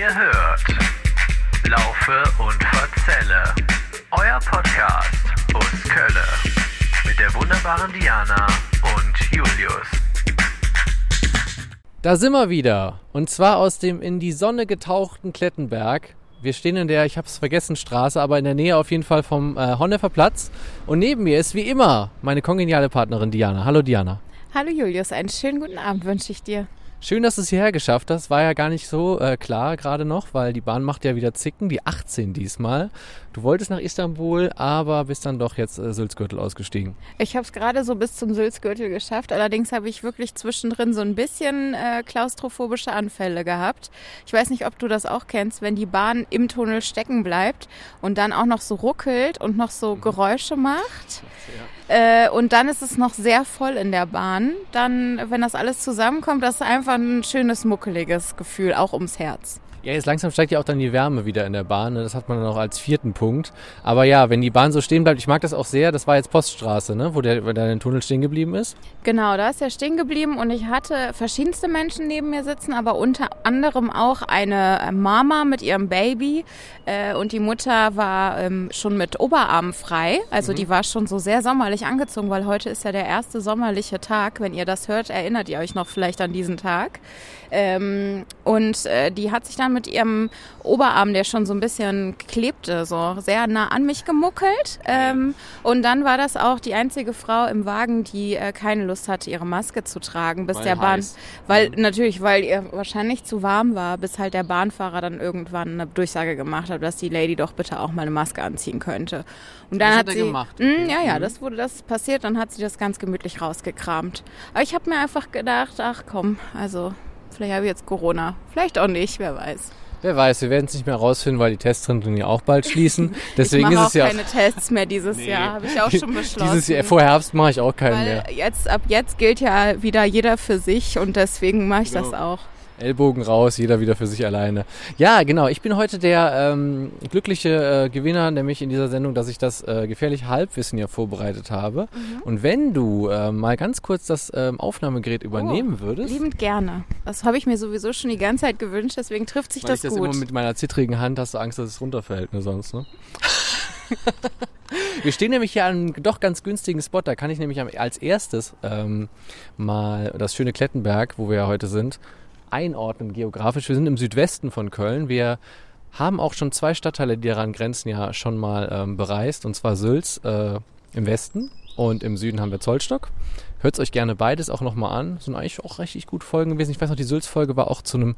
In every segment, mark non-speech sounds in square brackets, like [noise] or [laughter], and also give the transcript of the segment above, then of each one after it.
Ihr hört Laufe und Verzelle, euer Podcast aus Kölle mit der wunderbaren Diana und Julius. Da sind wir wieder. Und zwar aus dem in die Sonne getauchten Klettenberg. Wir stehen in der, ich habe es vergessen, Straße, aber in der Nähe auf jeden Fall vom äh, Honnefer Platz. Und neben mir ist wie immer meine kongeniale Partnerin Diana. Hallo Diana. Hallo Julius, einen schönen guten Abend wünsche ich dir. Schön, dass du es hierher geschafft hast. War ja gar nicht so äh, klar gerade noch, weil die Bahn macht ja wieder Zicken, die 18 diesmal. Du wolltest nach Istanbul, aber bist dann doch jetzt äh, Sülzgürtel ausgestiegen. Ich habe es gerade so bis zum Sülzgürtel geschafft. Allerdings habe ich wirklich zwischendrin so ein bisschen äh, klaustrophobische Anfälle gehabt. Ich weiß nicht, ob du das auch kennst, wenn die Bahn im Tunnel stecken bleibt und dann auch noch so ruckelt und noch so Geräusche macht. Äh, und dann ist es noch sehr voll in der Bahn. Dann, wenn das alles zusammenkommt, das ist einfach ein schönes, muckeliges Gefühl, auch ums Herz. Ja, jetzt langsam steigt ja auch dann die Wärme wieder in der Bahn. ne? Das hat man dann auch als vierten Punkt. Aber ja, wenn die Bahn so stehen bleibt, ich mag das auch sehr. Das war jetzt Poststraße, ne? wo der, der Tunnel stehen geblieben ist. Genau, da ist er stehen geblieben und ich hatte verschiedenste Menschen neben mir sitzen, aber unter anderem auch eine Mama mit ihrem Baby äh, und die Mutter war ähm, schon mit Oberarm frei, also die war schon so sehr sommerlich angezogen, weil heute ist ja der erste sommerliche Tag. Wenn ihr das hört, erinnert ihr euch noch vielleicht an diesen Tag. Ähm, und äh, die hat sich dann mit ihrem Oberarm, der schon so ein bisschen klebte, so sehr nah an mich gemuckelt. Ähm, und dann war das auch die einzige Frau im Wagen, die äh, keine Lust hatte, ihre Maske zu tragen, bis Weil der Bahn, heiß. weil natürlich, weil ihr wahrscheinlich zu warm war, bis halt der Bahnfahrer dann irgendwann eine Durchsage gemacht hat, dass die Lady doch bitte auch mal eine Maske anziehen könnte. Und dann Das hat hat er sie, gemacht, Mm, okay. ja, ja, Mhm. das wurde das passiert, dann hat sie das ganz gemütlich rausgekramt. Aber ich habe mir einfach gedacht, ach komm, also vielleicht habe ich jetzt Corona, vielleicht auch nicht, wer weiß. Wer weiß, wir werden es nicht mehr rausfinden, weil die Testzentren ja auch bald schließen. [laughs] Deswegen ich ist mache es auch ja keine Tests mehr dieses Jahr, habe ich auch schon [laughs] beschlossen. dieses Jahr, vor Herbst mache ich auch keinen weil mehr. jetzt ab jetzt gilt ja wieder jeder für sich und deswegen mache ich das Genau. auch. Ellbogen raus, jeder wieder für sich alleine. Ja, genau. Ich bin heute der ähm, glückliche äh, Gewinner, nämlich in dieser Sendung, dass ich das äh, gefährliche Halbwissen ja vorbereitet habe. Mhm. Und wenn du äh, mal ganz kurz das ähm, Aufnahmegerät übernehmen würdest, Liebend gerne. Das habe ich mir sowieso schon die ganze Zeit gewünscht, deswegen trifft sich weil das ich das gut. immer mit meiner zittrigen Hand hast du Angst, dass es runterfällt, ne, sonst, ne? [laughs] Wir stehen nämlich hier an einem doch ganz günstigen Spot. Da kann ich nämlich als erstes ähm, mal das schöne Klettenberg, wo wir ja heute sind, einordnen geografisch. Wir sind im Südwesten von Köln. Wir haben auch schon zwei Stadtteile, die daran grenzen, ja schon mal ähm, bereist. Und zwar Sülz äh, im Westen und im Süden haben wir Zollstock. Hört euch gerne beides auch nochmal an. Sind eigentlich auch richtig gute Folgen gewesen. Ich weiß noch, die Sülz-Folge war auch zu einem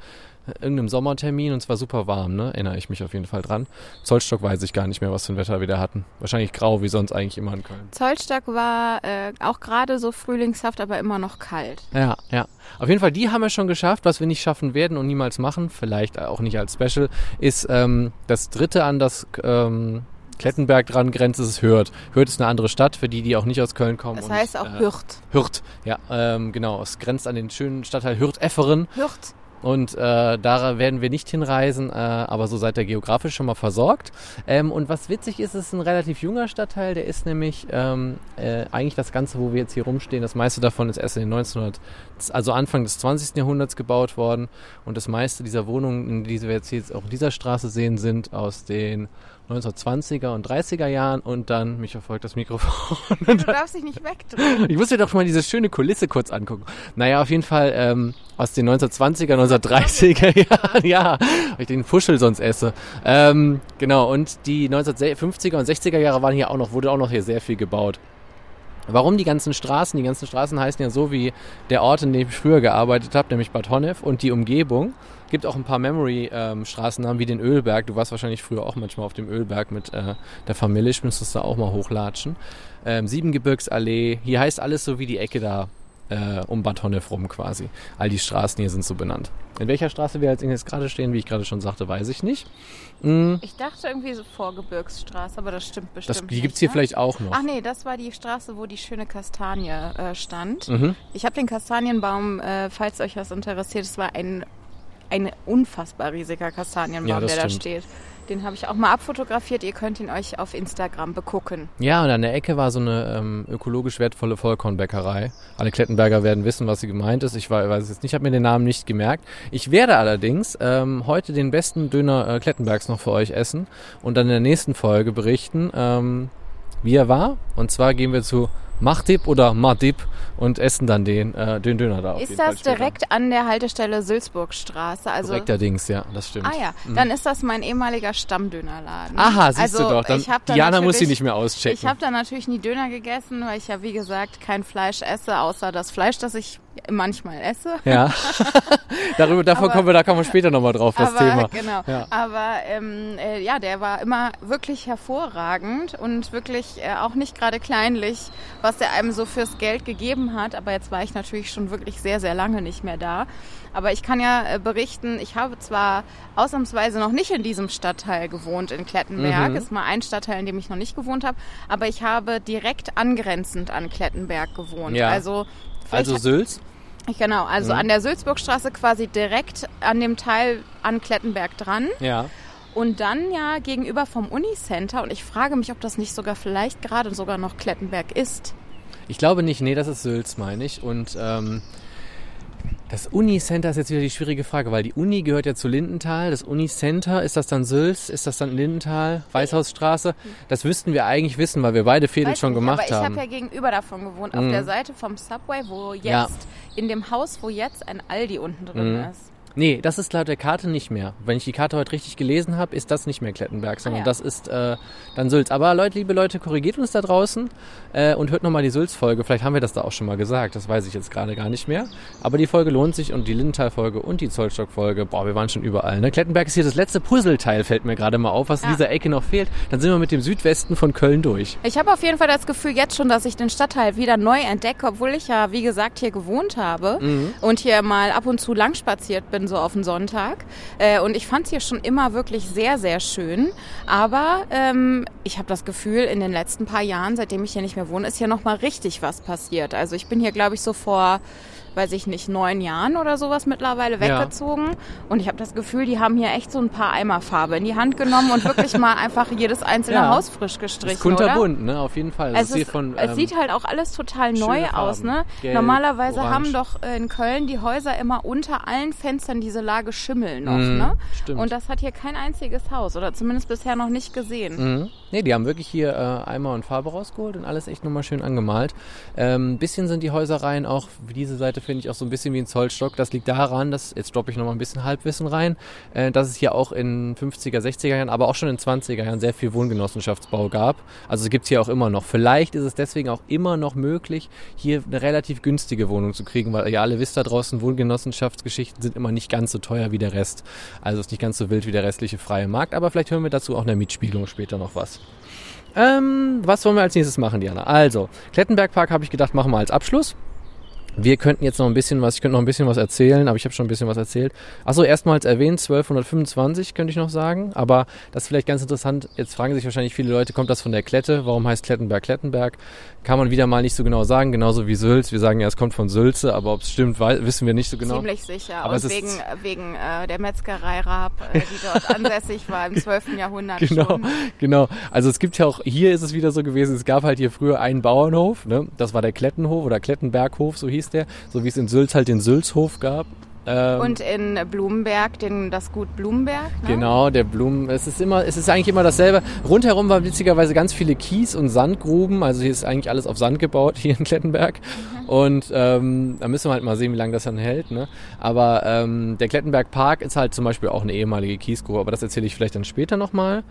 irgendeinem Sommertermin und zwar super warm, ne? Erinnere ich mich auf jeden Fall dran. Zollstock weiß ich gar nicht mehr, was für ein Wetter wir da hatten. Wahrscheinlich grau, wie sonst eigentlich immer in Köln. Zollstock war äh, auch gerade so frühlingshaft, aber immer noch kalt. Ja, ja. Auf jeden Fall, die haben wir schon geschafft. Was wir nicht schaffen werden und niemals machen, vielleicht auch nicht als Special, ist ähm, das dritte an das ähm, Klettenberg dran grenzt, ist es Hürth. Hürth ist eine andere Stadt, für die, die auch nicht aus Köln kommen. Das und, heißt auch äh, Hürth. Hürth, ja, ähm, genau. Es grenzt an den schönen Stadtteil Hürth-Efferen. Hürth. Und äh, da werden wir nicht hinreisen, äh, aber so seid ihr geografisch schon mal versorgt. Ähm, und was witzig ist, ist ein relativ junger Stadtteil. Der ist nämlich ähm, äh, eigentlich das Ganze, wo wir jetzt hier rumstehen. Das meiste davon ist erst in den 1900, also Anfang des 20. Jahrhunderts gebaut worden. Und das meiste dieser Wohnungen, die wir jetzt hier auch in dieser Straße sehen, sind aus den 1920er und 30er Jahren. Und dann, mich verfolgt das Mikrofon. [laughs] Du darfst dich nicht wegdrehen. Ich muss mir doch mal diese schöne Kulisse kurz angucken. Naja, auf jeden Fall ähm, aus den 1920er, 1930er [laughs] Jahren, ja, weil ich den Fuschel sonst esse. Ähm, genau, und die 1950er und 60er Jahre waren hier auch noch, wurde auch noch hier sehr viel gebaut. Warum die ganzen Straßen? Die ganzen Straßen heißen ja so wie der Ort, in dem ich früher gearbeitet habe, nämlich Bad Honnef und die Umgebung. Gibt auch ein paar Memory-Straßennamen wie den Ölberg. Du warst wahrscheinlich früher auch manchmal auf dem Ölberg mit äh, der Familie. Ich müsstest da auch mal hochlatschen. Ähm, Siebengebirgsallee. Hier heißt alles so wie die Ecke da äh, um Bad Honnef rum quasi. All die Straßen hier sind so benannt. In welcher Straße wir als jetzt gerade stehen, wie ich gerade schon sagte, weiß ich nicht. Mm, Ich dachte irgendwie so Vorgebirgsstraße, aber das stimmt bestimmt das, die nicht. gibt's hier ne? vielleicht auch noch. Ach nee, das war die Straße, wo die schöne Kastanie äh, stand. Mhm. Ich habe den Kastanienbaum, äh, falls euch was interessiert, es war ein, ein unfassbar riesiger Kastanienbaum, Ja, der da stimmt. steht. Den habe ich auch mal abfotografiert. Ihr könnt ihn euch auf Instagram begucken. Ja, und an der Ecke war so eine ähm, ökologisch wertvolle Vollkornbäckerei. Alle Klettenberger werden wissen, was sie gemeint ist. Ich weiß es jetzt nicht, ich habe mir den Namen nicht gemerkt. Ich werde allerdings ähm, heute den besten Döner äh, Klettenbergs noch für euch essen und dann in der nächsten Folge berichten, ähm, wie er war. Und zwar gehen wir zu Machtib oder Madib und essen dann den, äh, den Döner da. Ist das direkt an der Haltestelle Sülzburgstraße? Also Korrekterdings, ja, das stimmt. Ah ja, dann ist das mein ehemaliger Stammdönerladen. Aha, siehst also, du doch. Dann, Diana muss sie nicht mehr auschecken. Ich habe da natürlich nie Döner gegessen, weil ich ja wie gesagt kein Fleisch esse, außer das Fleisch, das ich manchmal esse. ja. [laughs] [laughs] Darüber, davon Aber- kommen wir, da kommen wir später nochmal drauf, das aber Thema. genau. Ja. Aber ähm, äh, ja, der war immer wirklich hervorragend und wirklich äh, auch nicht gerade kleinlich, was der einem so fürs Geld gegeben hat. Aber jetzt war ich natürlich schon wirklich sehr, sehr lange nicht mehr da. Aber ich kann ja äh, berichten, ich habe zwar ausnahmsweise noch nicht in diesem Stadtteil gewohnt, in Klettenberg. Mhm. Ist mal ein Stadtteil, in dem ich noch nicht gewohnt habe. Aber ich habe direkt angrenzend an Klettenberg gewohnt. Ja. Also, Also Sülz? Genau, also Mhm. an der Sülzburgstraße quasi direkt an dem Teil an Klettenberg dran. Ja. Und dann ja gegenüber vom Unicenter. Und ich frage mich, ob das nicht sogar vielleicht gerade sogar noch Klettenberg ist. Ich glaube nicht, nee, das ist Sülz, meine ich. Und ähm, das Unicenter ist jetzt wieder die schwierige Frage, weil die Uni gehört ja zu Lindenthal. Das Unicenter, ist das dann Sülz? Ist das dann Lindenthal? Weißhausstraße? Das wüssten wir eigentlich wissen, weil wir beide Fädel schon nicht, gemacht aber ich haben. habe ja gegenüber davon gewohnt, auf Mhm. der Seite vom Subway, wo jetzt, Ja. in dem Haus, wo jetzt ein Aldi unten drin Mhm. ist. Nee, das ist laut der Karte nicht mehr. Wenn ich die Karte heute richtig gelesen habe, ist das nicht mehr Klettenberg, sondern Ah ja. das ist äh, dann Sülz. Aber Leute, liebe Leute, korrigiert uns da draußen äh, und hört nochmal die Sülz-Folge. Vielleicht haben wir das da auch schon mal gesagt, das weiß ich jetzt gerade gar nicht mehr. Aber die Folge lohnt sich und die Lindenthal-Folge und die Zollstock-Folge, boah, wir waren schon überall. Ne? Klettenberg ist hier das letzte Puzzleteil, fällt mir gerade mal auf, was in Ja. dieser Ecke noch fehlt. Dann sind wir mit dem Südwesten von Köln durch. Ich habe auf jeden Fall das Gefühl jetzt schon, dass ich den Stadtteil wieder neu entdecke, obwohl ich ja, wie gesagt, hier gewohnt habe Mhm. und hier mal ab und zu lang spaziert bin, so auf den Sonntag. Äh, und ich fand es hier schon immer wirklich sehr, sehr schön. Aber ähm, ich habe das Gefühl, in den letzten paar Jahren, seitdem ich hier nicht mehr wohne, ist hier nochmal richtig was passiert. Also ich bin hier, glaube ich, so vor weiß ich nicht, neun Jahren oder sowas mittlerweile Ja. weggezogen. Und ich habe das Gefühl, die haben hier echt so ein paar Eimer Farbe in die Hand genommen und wirklich mal einfach jedes einzelne Ja. Haus frisch gestrichen, Ist kunterbunt, oder? ne? Auf jeden Fall. Es, Das ist, von, es ähm, sieht halt auch alles total neu schöne aus, Farben. ne? Gelb, Normalerweise orange. haben doch äh, in Köln die Häuser immer unter allen Fenstern diese Lage Schimmel noch, Mhm, ne? stimmt. Und das hat hier kein einziges Haus oder zumindest bisher noch nicht gesehen. Mhm. Nee, die haben wirklich hier äh, Eimer und Farbe rausgeholt und alles echt nochmal schön angemalt. Ähm, bisschen sind die Häuserreihen auch, wie diese Seite finde ich auch so ein bisschen wie ein Zollstock. Das liegt daran, dass, jetzt droppe ich nochmal ein bisschen Halbwissen rein, äh, dass es hier auch in 50er, 60er Jahren, aber auch schon in 20er Jahren sehr viel Wohngenossenschaftsbau gab. Also es gibt hier auch immer noch. Vielleicht ist es deswegen auch immer noch möglich, hier eine relativ günstige Wohnung zu kriegen, weil ihr alle wisst da draußen, Wohngenossenschaftsgeschichten sind immer nicht ganz so teuer wie der Rest. Also ist nicht ganz so wild wie der restliche freie Markt. Aber vielleicht hören wir dazu auch in der Mietspiegelung später noch was. Ähm, was wollen wir als nächstes machen, Diana? Also, Klettenbergpark habe ich gedacht, machen wir als Abschluss. Wir könnten jetzt noch ein bisschen was, ich könnte noch ein bisschen was erzählen, aber ich habe schon ein bisschen was erzählt. Achso, erstmals erwähnt, 1225 könnte ich noch sagen, aber das ist vielleicht ganz interessant. Jetzt fragen sich wahrscheinlich viele Leute, kommt das von der Klette? Warum heißt Klettenberg Klettenberg? Kann man wieder mal nicht so genau sagen, genauso wie Sülz. Wir sagen ja, es kommt von Sülze, aber ob es stimmt, wissen wir nicht so genau. Ziemlich sicher. Aber und wegen, wegen äh, der Metzgerei Raab, äh, die dort [laughs] ansässig war im 12. Jahrhundert Genau, schon. genau. Also es gibt ja auch, hier ist es wieder so gewesen, es gab halt hier früher einen Bauernhof, ne? das war der Klettenhof oder Klettenberghof, so hieß der, so wie es in Sülz halt den Sülzhof gab. Ähm, Und in Blumenberg, den, das Gut Blumenberg. Ne? Genau, der Blumen. Es ist immer, es ist eigentlich immer dasselbe. Rundherum waren witzigerweise ganz viele Kies- und Sandgruben. Also hier ist eigentlich alles auf Sand gebaut, [laughs] hier in Klettenberg. Und ähm, da müssen wir halt mal sehen, wie lange das dann hält. Ne? Aber ähm, der Klettenberg Park ist halt zum Beispiel auch eine ehemalige Kiesgrube, aber das erzähle ich vielleicht dann später nochmal.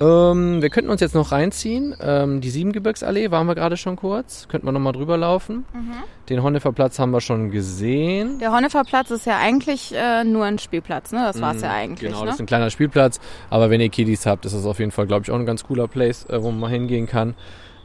Ähm, wir könnten uns jetzt noch reinziehen. Ähm, die Siebengebirgsallee waren wir gerade schon kurz. Könnten wir nochmal drüber laufen. Den Honnefer Platz haben wir schon gesehen. Der Honnefer Platz ist ja eigentlich äh, nur ein Spielplatz, ne? Das war's ja eigentlich, Genau, ne? das ist ein kleiner Spielplatz. Aber wenn ihr Kiddies habt, ist das auf jeden Fall, glaube ich, auch ein ganz cooler Place, äh, wo man mal hingehen kann.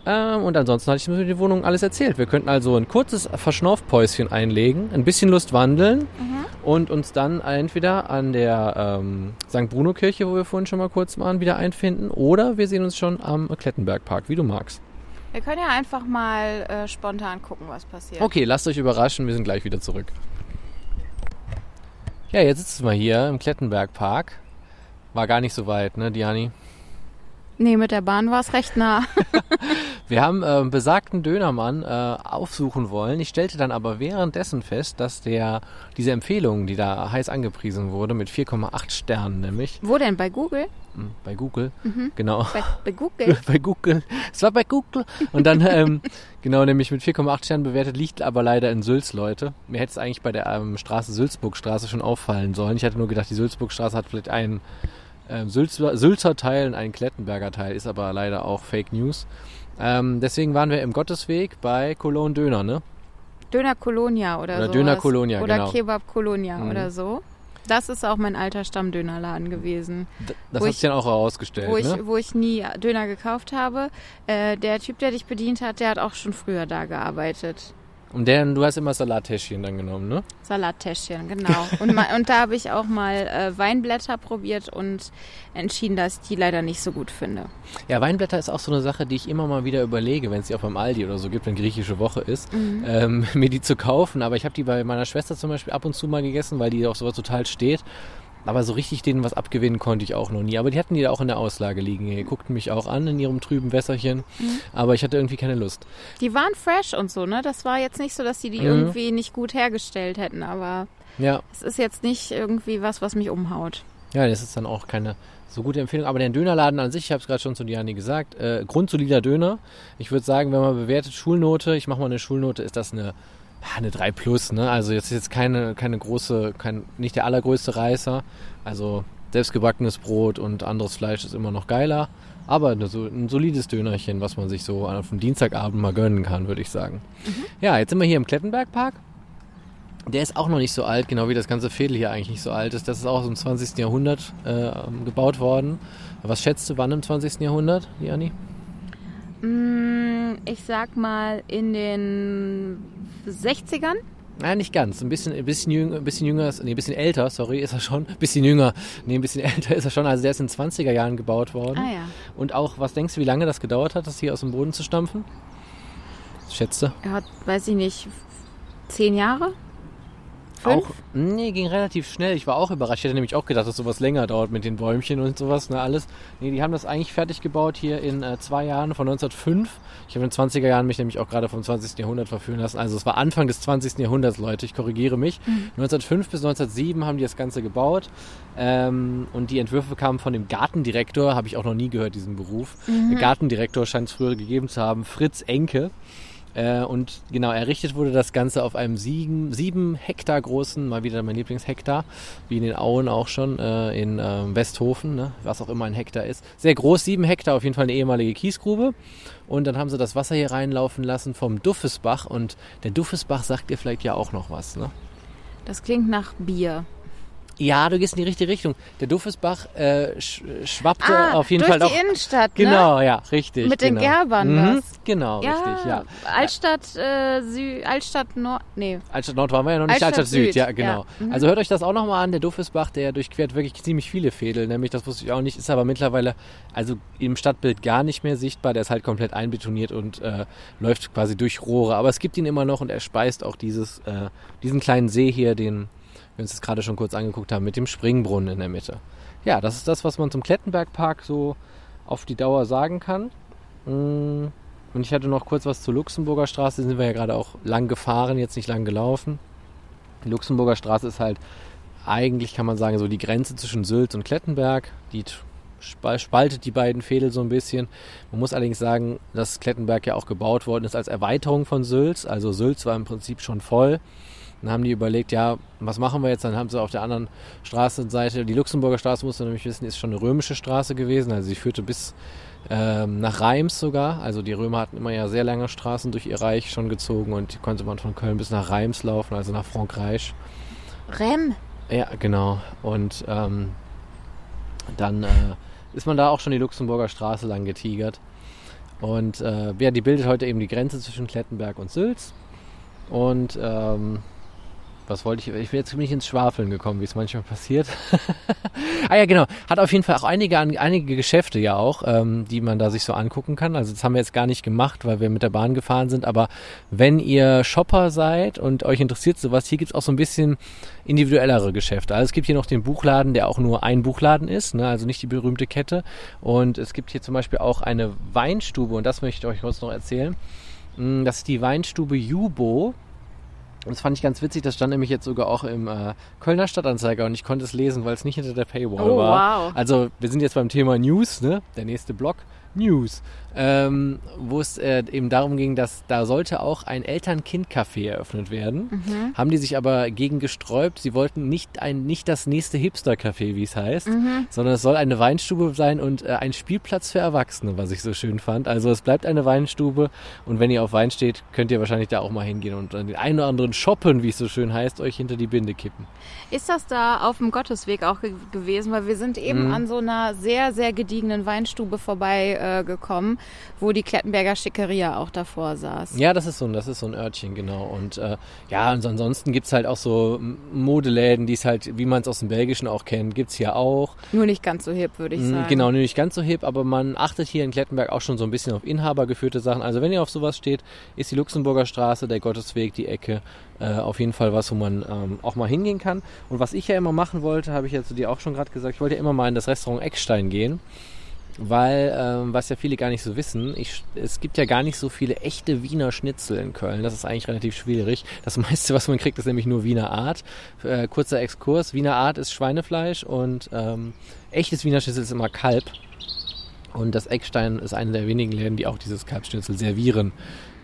Ähm, und ansonsten hatte ich mir die Wohnung alles erzählt. Wir könnten also ein kurzes Verschnaufpäuschen einlegen, ein bisschen Lust wandeln Mhm. und uns dann entweder an der ähm, St. Bruno Kirche, wo wir vorhin schon mal kurz waren, wieder einfinden oder wir sehen uns schon am Klettenbergpark, wie du magst. Wir können ja einfach mal äh, spontan gucken, was passiert. Okay, lasst euch überraschen, wir sind gleich wieder zurück. Ja, jetzt sitzen wir hier im Klettenbergpark. War gar nicht so weit, ne, Diani? Nee, mit der Bahn war es recht nah. [laughs] Wir haben äh, besagten Dönermann äh, aufsuchen wollen. Ich stellte dann aber währenddessen fest, dass der diese Empfehlung, die da heiß angepriesen wurde, mit 4,8 Sternen nämlich, Wo denn? Bei Google? hm, bei Google, genau, Bei, bei Google? [laughs] bei Google, es war bei Google und dann, ähm, [laughs] genau, nämlich mit 4,8 Sternen bewertet, liegt aber leider in Sülz, Leute. Mir hätte es eigentlich bei der ähm, Straße Sülzburgstraße schon auffallen sollen. Ich hatte nur gedacht, die Sülzburgstraße hat vielleicht einen ähm, Sülzer, Sülzer Teil und einen Klettenberger Teil, ist aber leider auch Fake News. Ähm, deswegen waren wir im Gottesweg bei Cologne Döner, ne? Döner Colonia oder, Oder so. Döner Colonia, Oder genau. Kebab Colonia Mhm. oder so. Das ist auch mein alter Stammdönerladen gewesen, D das hat ich- sich dann auch herausgestellt, wo ich, ne? wo ich nie Döner gekauft habe. Äh, der Typ, der dich bedient hat, der hat auch schon früher da gearbeitet. Und der, du hast immer Salattäschchen dann genommen, ne? Salattäschchen, genau. Und, ma- und da habe ich auch mal äh, Weinblätter probiert und entschieden, dass ich die leider nicht so gut finde. Ja, Weinblätter ist auch so eine Sache, die ich immer mal wieder überlege, wenn es die auch beim Aldi oder so gibt, wenn griechische Woche ist, Mhm. ähm, [laughs] mir die zu kaufen. Aber ich habe die bei meiner Schwester zum Beispiel ab und zu mal gegessen, weil die auf sowas total steht. Aber so richtig denen was abgewinnen konnte ich auch noch nie. Aber die hatten die da auch in der Auslage liegen. Die guckten mich auch an in ihrem trüben Wässerchen. Mhm. Aber ich hatte irgendwie keine Lust. Die waren fresh und so, ne? Das war jetzt nicht so, dass die die Mhm. irgendwie nicht gut hergestellt hätten, aber Ja, es ist jetzt nicht irgendwie was, was mich umhaut. ja, das ist dann auch keine so gute Empfehlung. Aber der Dönerladen an sich, ich habe es gerade schon zu Diani gesagt, äh, grundsolider Döner. Ich würde sagen, wenn man bewertet Schulnote, ich mache mal eine Schulnote, ist das eine, eine 3 plus. Ne? Also jetzt ist jetzt keine, keine große, kein, nicht der allergrößte Reißer. Also selbstgebackenes Brot und anderes Fleisch ist immer noch geiler. Aber so ein solides Dönerchen, was man sich so auf dem Dienstagabend mal gönnen kann, würde ich sagen. Ja, jetzt sind wir hier im Klettenbergpark. Der ist auch noch nicht so alt, genau wie das ganze Viertel hier eigentlich nicht so alt ist. Das ist auch im 20. Jahrhundert äh, gebaut worden. Was schätzt du, wann im 20. Jahrhundert, Jani? Mm, ich sag mal in den 60ern. Nein, nicht ganz. Ein bisschen, ein bisschen jünger, ein bisschen jünger, ist- nee, ein bisschen älter, sorry, ist er schon. Ein bisschen jünger. Nee, ein bisschen [laughs] älter ist er schon. Also der ist in den 20er Jahren gebaut worden. Ah ja. Und auch, was denkst du, wie lange das gedauert hat, das hier aus dem Boden zu stampfen? Schätze? Er hat, weiß ich nicht, zehn Jahre? Fünf? Auch, nee, ging relativ schnell. Ich war auch überrascht. Ich hätte nämlich auch gedacht, dass sowas länger dauert mit den Bäumchen und sowas, ne, alles. Nee, die haben das eigentlich fertig gebaut hier in äh, zwei Jahren von 1905. Ich habe in den 20er Jahren mich nämlich auch gerade vom 20. Jahrhundert verführen lassen. Also es war Anfang des 20. Jahrhunderts, Leute. Ich korrigiere mich. 1905 bis 1907 haben die das Ganze gebaut. Ähm, und die Entwürfe kamen von dem Gartendirektor, habe ich auch noch nie gehört, diesen Beruf. Der Gartendirektor scheint es früher gegeben zu haben, Fritz Enke. Äh, und genau, errichtet wurde das Ganze auf einem sieben, sieben Hektar großen, mal wieder mein Lieblingshektar, wie in den Auen auch schon, äh, in ähm, Westhofen, ne, was auch immer ein Hektar ist. Sehr groß, sieben Hektar, auf jeden Fall eine ehemalige Kiesgrube. Und dann haben sie das Wasser hier reinlaufen lassen vom Duffesbach. Und der Duffesbach sagt dir vielleicht ja auch noch was, ne? Das klingt nach Bier. Ja, du gehst in die richtige Richtung. Der Duffesbach äh, sch schwappte ah, auf jeden durch Fall die auch. Innenstadt, ne? Genau, ja, richtig. Mit den genau. Gerbern, mhm, das. Genau, Ja, richtig, ja. Altstadt, äh, Sü Altstadt Nord, nee. Altstadt Nord waren wir ja noch nicht, Altstadt Altstadt, Süd, Süd, ja, genau. ja. Mhm. Also hört euch das auch nochmal an, der Duffesbach, der durchquert wirklich ziemlich viele Fädel, nämlich, das wusste ich auch nicht, ist aber mittlerweile, also im Stadtbild gar nicht mehr sichtbar, der ist halt komplett einbetoniert und äh, läuft quasi durch Rohre, aber es gibt ihn immer noch und er speist auch dieses, äh, diesen kleinen See hier, den wir uns das gerade schon kurz angeguckt haben, mit dem Springbrunnen in der Mitte. Ja, das ist das, was man zum Klettenbergpark so auf die Dauer sagen kann. Mm, Und ich hatte noch kurz was zur Luxemburger Straße, sind wir ja gerade auch lang gefahren, jetzt nicht lang gelaufen. Die Luxemburger Straße ist halt eigentlich, kann man sagen, so die Grenze zwischen Sylt und Klettenberg. Die spaltet die beiden Fädel so ein bisschen. Man muss allerdings sagen, dass Klettenberg ja auch gebaut worden ist als Erweiterung von Sülz. Also Sülz war im Prinzip schon voll. Dann haben die überlegt, ja, was machen wir jetzt? Dann haben sie auf der anderen Straßenseite, die Luxemburger Straße, musst du nämlich wissen, ist schon eine römische Straße gewesen. Also sie führte bis ähm, nach Reims sogar. Also die Römer hatten immer ja sehr lange Straßen durch ihr Reich schon gezogen und die konnte man von Köln bis nach Reims laufen, also nach Frankreich. Rem. Ja, genau. Und ähm, dann äh, ist man da auch schon die Luxemburger Straße lang getigert. Und äh, ja, die bildet heute eben die Grenze zwischen Klettenberg und Sülz. Und ähm, was wollte ich? Ich bin jetzt ziemlich ins Schwafeln gekommen, wie es manchmal passiert. [laughs] ah ja, genau. Hat auf jeden Fall auch einige, einige Geschäfte ja auch, ähm, die man da sich so angucken kann. Also das haben wir jetzt gar nicht gemacht, weil wir mit der Bahn gefahren sind. Aber wenn ihr Shopper seid und euch interessiert sowas, hier gibt's auch so ein bisschen individuellere Geschäfte. Also es gibt hier noch den Buchladen, der auch nur ein Buchladen ist, ne? also nicht die berühmte Kette. Und es gibt hier zum Beispiel auch eine Weinstube und das möchte ich euch kurz noch erzählen. Mm, Das ist die Weinstube Jubo. Und das fand ich ganz witzig, das stand nämlich jetzt sogar auch im äh, Kölner Stadtanzeiger und ich konnte es lesen, weil es nicht hinter der Paywall Oh, war. wow. Also wir sind jetzt beim Thema News, ne? Der nächste Block. News, ähm, wo es äh, eben darum ging, dass da sollte auch ein Eltern-Kind-Café eröffnet werden. Mhm. Haben die sich aber gegen gesträubt. Sie wollten nicht ein, nicht das nächste Hipster-Café, wie es heißt, Mhm. sondern es soll eine Weinstube sein und äh, ein Spielplatz für Erwachsene, was ich so schön fand. Also es bleibt eine Weinstube und wenn ihr auf Wein steht, könnt ihr wahrscheinlich da auch mal hingehen und an den einen oder anderen Shoppen, wie es so schön heißt, euch hinter die Binde kippen. Ist das da auf dem Gottesweg auch ge gewesen? Weil wir sind eben Mhm. an so einer sehr, sehr gediegenen Weinstube vorbei äh, gekommen, wo die Klettenberger Schickeria auch davor saß. Ja, das ist so ein, das ist so ein Örtchen, genau. Und äh, ja, und ansonsten gibt's halt auch so Modeläden, die es halt, wie man es aus dem Belgischen auch kennt, gibt's hier auch. Nur nicht ganz so hip, würde ich sagen. Genau, nicht ganz so hip, aber man achtet hier in Klettenberg auch schon so ein bisschen auf inhabergeführte Sachen. Also wenn ihr auf sowas steht, ist die Luxemburger Straße, der Gottesweg, die Ecke äh, auf jeden Fall was, wo man ähm, auch mal hingehen kann. Und was ich ja immer machen wollte, habe ich ja zu dir auch schon gerade gesagt, ich wollte ja immer mal in das Restaurant Eckstein gehen. Weil, ähm, was ja viele gar nicht so wissen, ich, es gibt ja gar nicht so viele echte Wiener Schnitzel in Köln. Das ist eigentlich relativ schwierig. Das [laughs] meiste, was man kriegt, ist nämlich nur Wiener Art. Äh, kurzer Exkurs. Wiener Art ist Schweinefleisch und ähm, echtes Wiener Schnitzel ist immer Kalb. Und das Eckstein ist einer der wenigen Läden, die auch dieses Kalbschnitzel servieren.